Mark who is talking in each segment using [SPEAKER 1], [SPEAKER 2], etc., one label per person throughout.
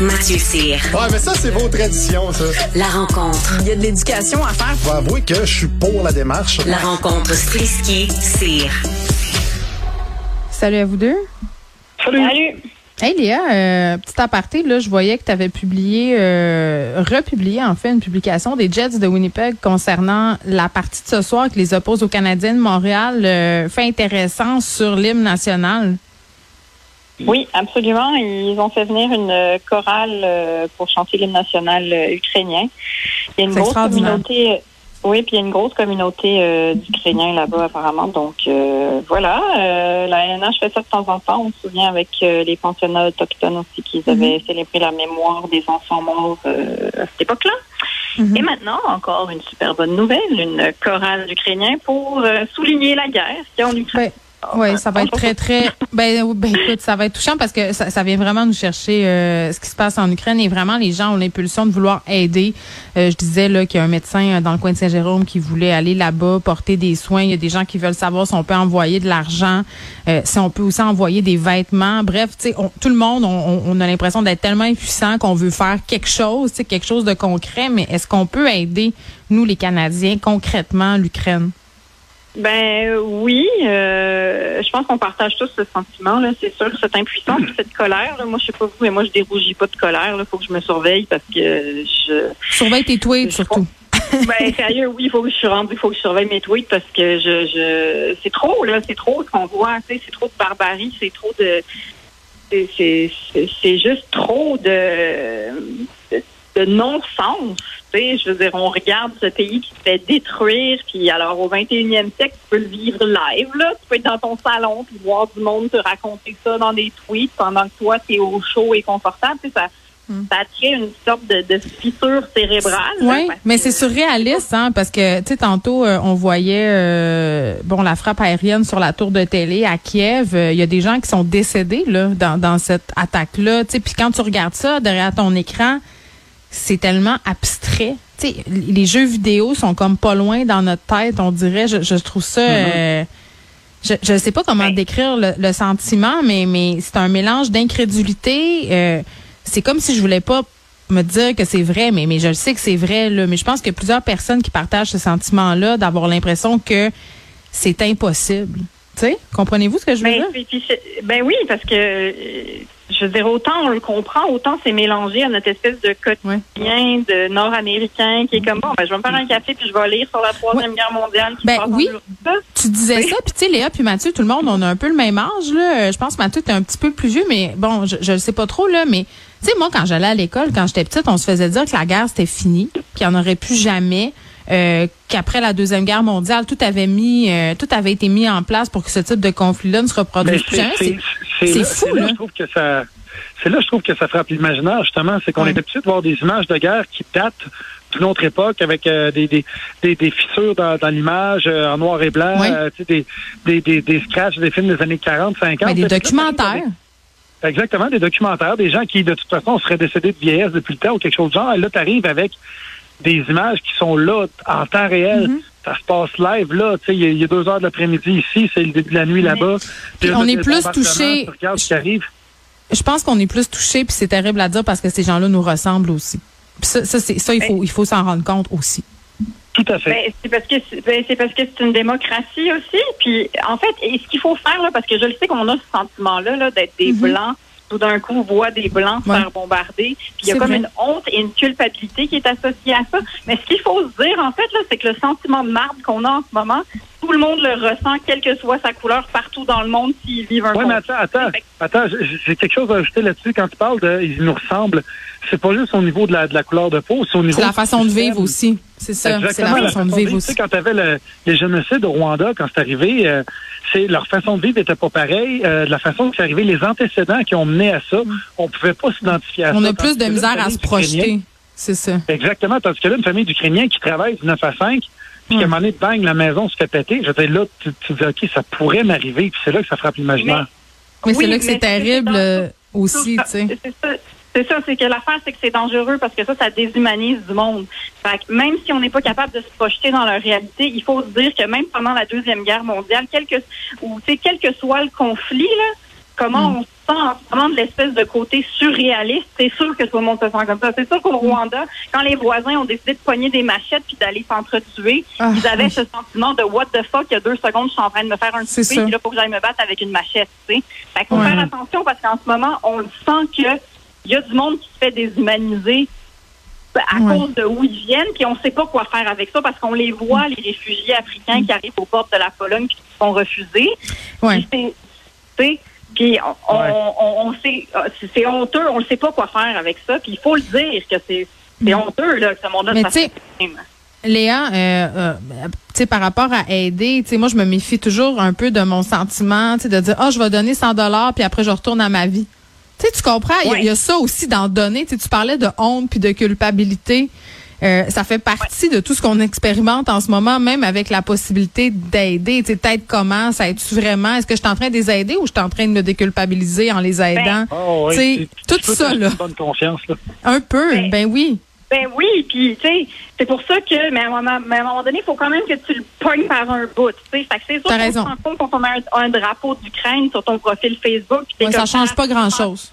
[SPEAKER 1] Mathieu Cyr.
[SPEAKER 2] Ouais, mais ça, c'est vos traditions, ça.
[SPEAKER 1] La rencontre.
[SPEAKER 3] Il y a de l'éducation à faire.
[SPEAKER 2] Faut avouer que je suis pour la démarche.
[SPEAKER 1] La rencontre Strisky-Cyr.
[SPEAKER 4] Salut à vous deux.
[SPEAKER 5] Salut.
[SPEAKER 4] Hey Léa, euh, petit aparté, là, je voyais que tu avais publié, euh, republié en fait une publication des Jets de Winnipeg concernant la partie de ce soir qui les oppose aux Canadiens de Montréal. Euh, fait intéressant sur l'hymne national.
[SPEAKER 5] Oui, absolument. Ils ont fait venir une chorale euh, pour chanter l'hymne national euh, ukrainien. Il y a une grosse communauté. euh, Oui, puis il y a une grosse communauté euh, d'Ukrainiens là-bas apparemment. Donc euh, voilà, euh, la NH fait ça de temps en temps. On se souvient avec euh, les pensionnats autochtones aussi qu'ils avaient célébré la mémoire des enfants morts euh, à cette époque-là. Et maintenant, encore une super bonne nouvelle, une chorale d'Ukrainiens pour euh, souligner la guerre qu'il y a en Ukraine.
[SPEAKER 4] Oui, ça va être très, très. Ben, ben, écoute, ça va être touchant parce que ça, ça vient vraiment nous chercher euh, ce qui se passe en Ukraine et vraiment les gens ont l'impulsion de vouloir aider. Euh, je disais là qu'il y a un médecin euh, dans le coin de Saint-Jérôme qui voulait aller là-bas porter des soins. Il y a des gens qui veulent savoir si on peut envoyer de l'argent, euh, si on peut aussi envoyer des vêtements. Bref, tu sais, tout le monde, on, on- a l'impression d'être tellement impuissant qu'on veut faire quelque chose, quelque chose de concret. Mais est-ce qu'on peut aider nous les Canadiens concrètement l'Ukraine?
[SPEAKER 5] Ben oui, euh, je pense qu'on partage tous ce sentiment là. C'est sûr, cette impuissance, cette colère. Là. Moi, je sais pas vous, mais moi, je dérougis pas de colère. Il faut que je me surveille parce que je.
[SPEAKER 4] Surveille tes tweets
[SPEAKER 5] Je
[SPEAKER 4] surtout.
[SPEAKER 5] Ben sérieux, oui, il faut que je suis rendu, il faut que je surveille mes tweets parce que je, je, c'est trop là, c'est trop ce qu'on voit. Tu sais, c'est trop de barbarie, c'est trop de, c'est, c'est, c'est- c'est juste trop de, de, non-sens. Tu sais, je veux dire, on regarde ce pays qui se fait détruire, puis alors au 21e siècle, tu peux le vivre live, là. Tu peux être dans ton salon, puis voir du monde te raconter ça dans des tweets pendant que toi, t'es au chaud et confortable. Tu sais, ça, ça crée une sorte de, de fissure cérébrale.
[SPEAKER 4] Oui, mais c'est surréaliste, hein, parce que, tu sais, tantôt, euh, on voyait, euh, bon, la frappe aérienne sur la tour de télé à Kiev. Euh, Il y a des gens qui sont décédés, là, dans, dans cette attaque-là. Tu sais, puis quand tu regardes ça derrière ton écran, c'est tellement abstrait. Tu sais, les jeux vidéo sont comme pas loin dans notre tête, on dirait. Je, je trouve ça... euh, je je sais pas comment
[SPEAKER 5] Ben.
[SPEAKER 4] décrire le, le sentiment, mais, mais c'est un mélange d'incrédulité. euh, c'est comme si je voulais pas me dire que c'est vrai, mais, mais je le sais que c'est vrai. Là, mais je pense que plusieurs personnes qui partagent ce sentiment-là, d'avoir l'impression que c'est impossible. Tu sais, comprenez-vous ce que je veux
[SPEAKER 5] Ben,
[SPEAKER 4] dire?
[SPEAKER 5] puis- puis c'est- ben oui, parce que euh, je veux dire, autant on le comprend, autant c'est mélangé à notre espèce de quotidien de nord-américain qui est comme bon, ben, je vais me faire un café puis je vais lire sur la troisième guerre mondiale. qui
[SPEAKER 4] Ben
[SPEAKER 5] passe
[SPEAKER 4] oui. Tu disais ça, puis tu sais, Léa puis Mathieu, tout le monde, on a un peu le même âge, là. Euh, Je pense que Mathieu, t'es un petit peu plus vieux, mais bon, je, le sais pas trop, là, mais tu sais, moi, quand j'allais à l'école, quand j'étais petite, on se faisait dire que la guerre, c'était fini, qu'il n'y en aurait plus jamais, euh, qu'après la Deuxième Guerre mondiale, tout avait mis, euh, tout avait été mis en place pour que ce type de conflit-là ne se reproduise plus jamais. C'est-
[SPEAKER 6] là-
[SPEAKER 4] fou,
[SPEAKER 6] là,
[SPEAKER 4] là.
[SPEAKER 6] Je trouve que ça, c'est là, je trouve que ça frappe l'imaginaire, justement. C'est qu'on est habitué de voir des images de guerre qui datent d'une autre époque avec euh, des, des, des, des fissures dans, dans l'image euh, en noir et blanc, euh, des, des, des, des scratchs des films des années 40, 50.
[SPEAKER 4] Ben, des documentaires.
[SPEAKER 6] Exactement, des documentaires, des gens qui, de toute façon, seraient décédés de vieillesse depuis le temps ou quelque chose de genre. Et là, tu arrives avec des images qui sont là en temps réel.
[SPEAKER 4] Mm-hmm.
[SPEAKER 6] Ça se passe live, là. Tu sais, il y a- il y, a deux heures de l'après-midi ici, c'est le début de la nuit là-bas.
[SPEAKER 4] Puis
[SPEAKER 6] là,
[SPEAKER 4] on est plus touché-
[SPEAKER 6] Tu regardes ce qui arrive.
[SPEAKER 4] Je pense qu'on est plus touché, puis c'est terrible à dire parce que ces gens-là nous ressemblent aussi. Puis ça, ça, c'est, ça il faut, il faut s'en rendre compte aussi.
[SPEAKER 6] Tout à fait.
[SPEAKER 5] Ben, c'est parce que c'est ben, c'est parce que c'est une démocratie aussi. Puis en fait, et ce qu'il faut faire là, parce que je le sais qu'on a ce sentiment-là là, d'être des blancs. Tout d'un coup, voit des blancs se.
[SPEAKER 4] Ouais.
[SPEAKER 5] faire bombarder. Puis il y a comme
[SPEAKER 4] vrai.
[SPEAKER 5] une honte et une culpabilité qui est associée à ça. Mais ce qu'il faut se dire en fait là, c'est que le sentiment de marde qu'on a en ce moment, tout le monde le ressent, quelle que soit sa couleur, partout dans le monde, s'ils vivent un
[SPEAKER 6] Oui, mais attends, attends, j'ai quelque chose à ajouter là-dessus. Quand tu parles de ils nous ressemblent, c'est pas juste au niveau de la, de la couleur de peau, c'est au niveau
[SPEAKER 4] C'est la façon de vivre aussi. C'est ça. C'est la
[SPEAKER 6] Exactement,
[SPEAKER 4] façon de vivre
[SPEAKER 6] Tu
[SPEAKER 4] aussi.
[SPEAKER 6] sais, quand tu avais les génocides au Rwanda, quand c'est arrivé, euh, c'est leur façon de vivre était pas pareille. Euh, de la façon que c'est arrivé, les antécédents qui ont mené à ça, on pouvait pas s'identifier à
[SPEAKER 4] On
[SPEAKER 6] ça.
[SPEAKER 4] a plus de misère à se projeter. C'est ça.
[SPEAKER 6] Exactement, tandis que là, une famille d'Ukrainiens qui travaille du 9 à 5, puis qu'à un moment donné, bang, la maison se fait péter. Je veux dire, là, tu, tu dis, OK, ça pourrait m'arriver, puis c'est là que ça frappe l'imaginaire.
[SPEAKER 4] Mais
[SPEAKER 5] Oui,
[SPEAKER 4] c'est là que
[SPEAKER 5] mais
[SPEAKER 4] c'est terrible euh, aussi, tu sais.
[SPEAKER 5] C'est ça. C'est que l'affaire, c'est que c'est dangereux parce que ça, ça déshumanise du monde. Fait que même si on n'est pas capable de se projeter dans leur réalité, il faut se dire que même pendant la Deuxième Guerre mondiale, quel que, ou, tu sais, quel que soit le conflit, là, comment
[SPEAKER 4] Mm.
[SPEAKER 5] on se sent en ce moment de l'espèce de côté surréaliste, c'est sûr que tout le monde se sent comme ça. C'est sûr qu'au Rwanda, quand les voisins ont décidé de pogner des machettes puis d'aller s'entretuer,
[SPEAKER 4] Ah,
[SPEAKER 5] ils avaient
[SPEAKER 4] oui.
[SPEAKER 5] ce sentiment de what the fuck, il y a deux secondes, je suis en train de me faire un souper, puis là, faut que j'aille me battre avec une machette, tu sais. Fait qu'il faut
[SPEAKER 4] Ouais.
[SPEAKER 5] faire attention parce qu'en ce moment, on le sent que il y a du monde qui se fait déshumaniser à
[SPEAKER 4] Ouais.
[SPEAKER 5] cause de où ils viennent, puis on sait pas quoi faire avec ça parce qu'on les voit, les réfugiés africains qui arrivent aux portes de la Pologne puis qui se font refuser.
[SPEAKER 4] Ouais.
[SPEAKER 5] Puis c'est- tu sais, puis on,
[SPEAKER 6] Ouais.
[SPEAKER 5] on, on, on sait, euh, c'est- honteux, on ne sait pas quoi faire avec ça, puis il faut le dire que c'est c'est honteux là, que ce monde-là
[SPEAKER 4] Mm. Mais
[SPEAKER 5] fasse
[SPEAKER 4] tu sais,
[SPEAKER 5] ça.
[SPEAKER 4] Léa, euh, euh, tu sais, par rapport à aider, tu sais, moi, je me méfie toujours un peu de mon sentiment, tu sais, de dire, ah, je vais donner 100 dollars, puis après, je retourne à ma vie. Tu sais, tu comprends? Il y a- y, ça aussi d'en donner. Tu sais, tu parlais de honte puis de culpabilité. Euh, ça fait partie de tout ce qu'on expérimente en ce moment, même avec la possibilité d'aider. Tu sais, peut-être comment, ça aide-tu vraiment? Est-ce que je suis en train de les aider ou je suis en train de me déculpabiliser en les aidant?
[SPEAKER 6] Oh, oui,
[SPEAKER 4] tu sais, tout ça, là.
[SPEAKER 6] bonne confiance, là.
[SPEAKER 4] Un peu,
[SPEAKER 5] Ben,
[SPEAKER 4] ben oui.
[SPEAKER 5] Ben oui, puis tu sais, c'est pour ça que, mais à, un moment, mais à un moment donné, il faut quand même que tu le pognes par un bout. Tu sais, fait que c'est sûr qu'on se rend compte quand on met un, un drapeau d'Ukraine sur ton profil Facebook.
[SPEAKER 4] Ouais, ça change
[SPEAKER 5] ah,
[SPEAKER 4] pas grand-chose.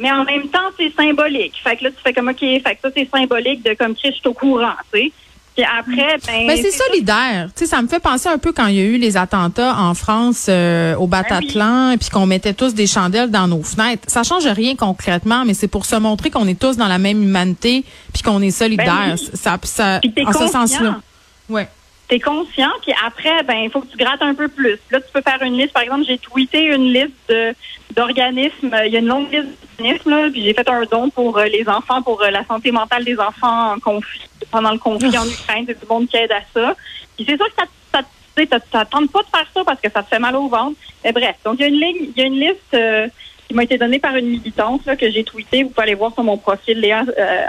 [SPEAKER 5] Mais en même temps, c'est symbolique. Fait que là, tu fais comme OK, fait que ça, c'est symbolique de comme Chris, je suis au courant, tu sais. Puis après, ben.
[SPEAKER 4] Ben, c'est solidaire. Tu sais, ça me fait penser un peu quand il y a eu les attentats en France euh, au Bataclan, et puis qu'on mettait tous des chandelles dans nos fenêtres. Ça change rien concrètement, mais c'est pour se montrer qu'on est tous dans la même humanité, puis qu'on est solidaires.
[SPEAKER 5] Ben oui.
[SPEAKER 4] Ça, ça, en ce sens-là. Ouais.
[SPEAKER 5] T'es conscient, puis après, ben, il faut que tu grattes un peu plus. Là, tu peux faire une liste. Par exemple, j'ai tweeté une liste de d'organismes. Il y a une longue liste d'organismes, là, puis j'ai fait un don pour euh, les enfants, pour euh, la santé mentale des enfants en conflit, pendant le conflit en Ukraine. C'est du monde qui aide à ça. Puis c'est sûr que ça, ça, tu tente pas de faire ça parce que ça te fait mal au ventre. Mais bref, donc il y a une ligne, il y a une liste euh, qui m'a été donnée par une militante là, que j'ai tweetée. Vous pouvez aller voir sur mon profil Léa euh.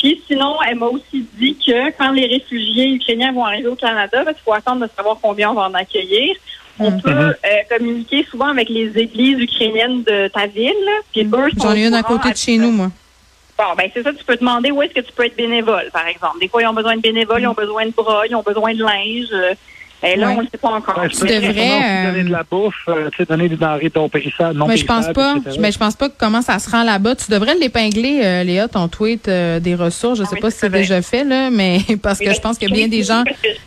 [SPEAKER 5] Puis sinon, elle m'a aussi dit que quand les réfugiés ukrainiens vont arriver au Canada, ben, il faut attendre de savoir combien on va en accueillir. On
[SPEAKER 4] Mhm.
[SPEAKER 5] peut euh, communiquer souvent avec les églises ukrainiennes de ta ville. Puis
[SPEAKER 4] J'en ai une à côté de chez nous, moi.
[SPEAKER 5] Bon, ben c'est ça, tu peux demander où est-ce que tu peux être bénévole, par exemple. Des fois, ils ont besoin de bénévoles, ils ont besoin de bras, ils ont besoin de linge. Et là,
[SPEAKER 4] Ouais.
[SPEAKER 5] on ne le sait pas encore.
[SPEAKER 6] Ouais,
[SPEAKER 4] Tu devrais, euh,
[SPEAKER 6] donner de la bouffe, euh, tu sais, donner des denrées non périssables, non
[SPEAKER 4] Mais je pense pas.
[SPEAKER 6] etc.
[SPEAKER 4] Mais je pense pas que comment ça se rend là-bas. Tu devrais l'épingler, euh, Léa, ton tweet euh, des ressources. Je
[SPEAKER 5] Ah
[SPEAKER 4] sais
[SPEAKER 5] oui,
[SPEAKER 4] pas si c'est déjà fait là, mais parce que je pense qu'il y a bien des gens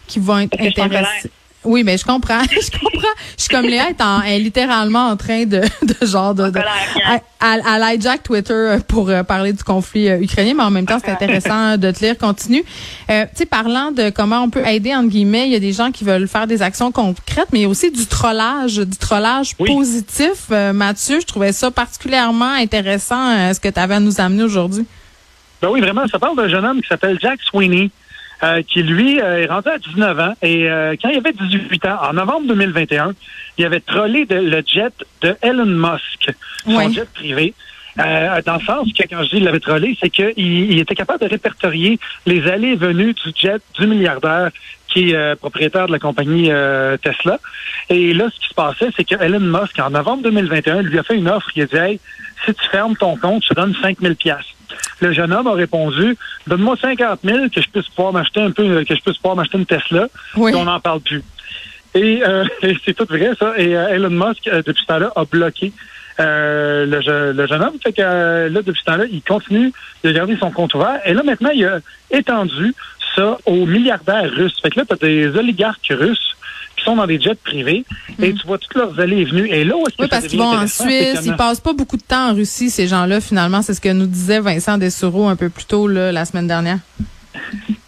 [SPEAKER 4] qui vont être intéressés. Oui, mais je comprends. je comprends. Je suis comme Léa est, en, est littéralement en train de, de genre de, de à, à, à Twitter euh, pour euh, parler du conflit euh, ukrainien, mais en même temps, c'est intéressant de te lire. Continue. Euh, tu sais, parlant de comment on peut aider, entre guillemets, il y a des gens qui veulent faire des actions concrètes, mais il y a aussi du trollage, du trollage
[SPEAKER 6] Oui.
[SPEAKER 4] positif. Euh, Mathieu, je trouvais ça particulièrement intéressant, euh, ce que tu avais à nous amener aujourd'hui.
[SPEAKER 6] Ben oui, vraiment, ça parle d'un jeune homme qui s'appelle Jack Sweeney, euh, qui lui euh, est rendu à 19 ans et euh, quand il avait 18 ans, en novembre 2021, il avait trollé de- le jet de Elon Musk, son jet privé. Euh, dans le sens que quand je dis il l'avait trollé, c'est qu'il il était capable de répertorier les allées et venues du jet du milliardaire qui est euh, propriétaire de la compagnie euh, Tesla. Et là, ce qui se passait, c'est que Elon Musk, en novembre 2021, lui a fait une offre. Il a dit, hey, si tu fermes ton compte, je te donne 5000 pièces. Le jeune homme a répondu, donne-moi 50 000 que je puisse pouvoir m'acheter un peu, que je puisse pouvoir m'acheter une Tesla.
[SPEAKER 4] Oui.
[SPEAKER 6] Puis on n'en parle plus. Et, euh, et c'est tout vrai, ça. Et euh, Elon Musk, euh, depuis ce temps-là, a bloqué euh, le, le jeune homme. Fait que là, depuis ce temps-là, il continue de garder son compte ouvert. Et là, maintenant, il a étendu ça aux milliardaires russes. Fait que là, tu as des oligarques russes qui sont dans des jets privés et tu vois toutes leurs allées et venues. Et là, où est-ce que.
[SPEAKER 4] Oui, parce qu'ils vont en Suisse. Ils passent pas beaucoup de temps en Russie, ces gens-là, finalement. C'est ce que nous disait Vincent Dessureau un peu plus tôt là, la semaine dernière.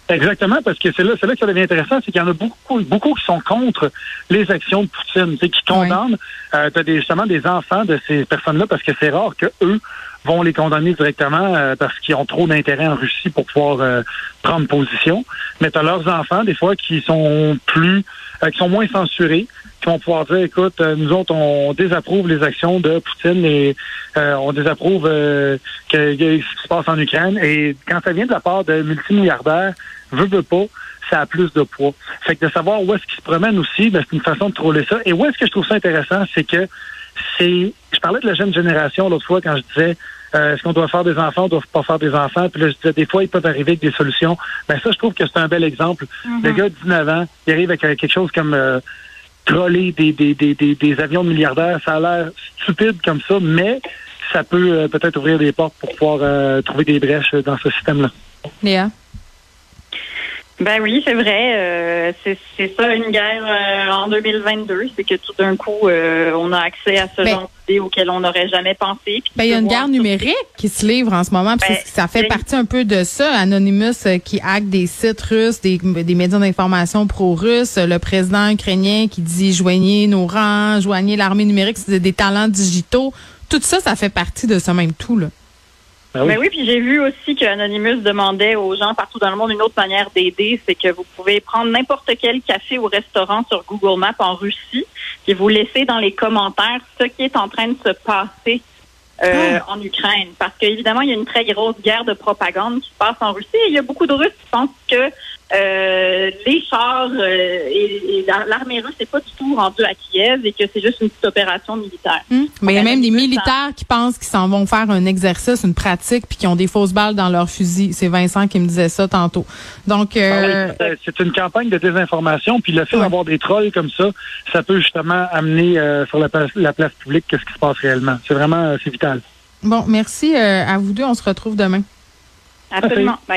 [SPEAKER 6] Exactement, parce que c'est là, c'est là que ça devient intéressant, c'est qu'il y en a beaucoup, beaucoup qui sont contre les actions de Poutine, qui condamnent. Euh, tu as des, justement des enfants de ces personnes-là, parce que c'est rare que eux vont les condamner directement euh, parce qu'ils ont trop d'intérêt en Russie pour pouvoir euh, prendre position. Mais tu as leurs enfants, des fois, qui sont plus, euh, qui sont moins censurés, qui vont pouvoir dire, écoute, euh, nous autres, on désapprouve les actions de Poutine et euh, on désapprouve euh, que, ce qui se passe en Ukraine. Et quand ça vient de la part de multimilliardaires, veut, veut pas, ça a plus de poids. Fait que de savoir où est-ce qu'ils se promènent aussi, ben, c'est une façon de troller ça. Et où est-ce que je trouve ça intéressant, c'est que c'est. Je parlais de la jeune génération l'autre fois quand je disais euh, est-ce qu'on doit faire des enfants, on doit pas faire des enfants? Puis là, je disais, des fois, ils peuvent arriver avec des solutions. Ben ça, je trouve que c'est un bel exemple. Le gars de 19 ans, il arrive avec euh, quelque chose comme euh, troller des, des, des, des, des avions de milliardaires. Ça a l'air stupide comme ça, mais ça peut euh, peut-être ouvrir des portes pour pouvoir trouver des brèches dans ce système-là.
[SPEAKER 4] Léa?
[SPEAKER 5] Ben oui, c'est vrai. euh, c'est c'est ça une guerre euh, en 2022, c'est que tout d'un coup, euh, on a accès à ce
[SPEAKER 4] Ben-
[SPEAKER 5] genre d'idées auxquelles on n'aurait jamais pensé.
[SPEAKER 4] Ben, il y a une guerre numérique qui se livre en ce moment.
[SPEAKER 5] Ben,
[SPEAKER 4] c'est- ça fait partie un peu de ça. Anonymous euh, qui hack des sites russes, des, des médias d'information pro-russes. Le président ukrainien qui dit joignez nos rangs, joignez l'armée numérique, c'est des talents digitaux. Tout ça, ça fait partie de ce même tout. Là.
[SPEAKER 6] Ben oui?
[SPEAKER 5] Ben oui, puis j'ai vu aussi que Anonymous demandait aux gens partout dans le monde une autre manière d'aider, c'est que vous pouvez prendre n'importe quel café ou restaurant sur Google Maps en Russie et vous laissez dans les commentaires ce qui est en train de se passer euh, en Ukraine. Parce qu'évidemment, il y a une très grosse guerre de propagande qui se passe en Russie et il y a beaucoup de Russes qui pensent que euh, les chars euh, et, et la- l'armée russe n'est pas du tout rendue à Kiev et que c'est juste une petite opération militaire.
[SPEAKER 4] Mais il y a même des militaires qui pensent qu'ils s'en vont faire un exercice, une pratique, puis qui ont des fausses balles dans leur fusil. C'est Vincent qui me disait ça tantôt. Donc,
[SPEAKER 6] Ah
[SPEAKER 4] euh,
[SPEAKER 6] oui, c'est- une campagne de désinformation, puis le fait
[SPEAKER 4] Ouais.
[SPEAKER 6] d'avoir des trolls comme ça, ça peut justement amener euh, sur la place, la place publique qu'est-ce qui se passe réellement. C'est vraiment, c'est vital.
[SPEAKER 4] bon, merci euh, à vous deux. On se retrouve demain.
[SPEAKER 5] Absolument. Bye.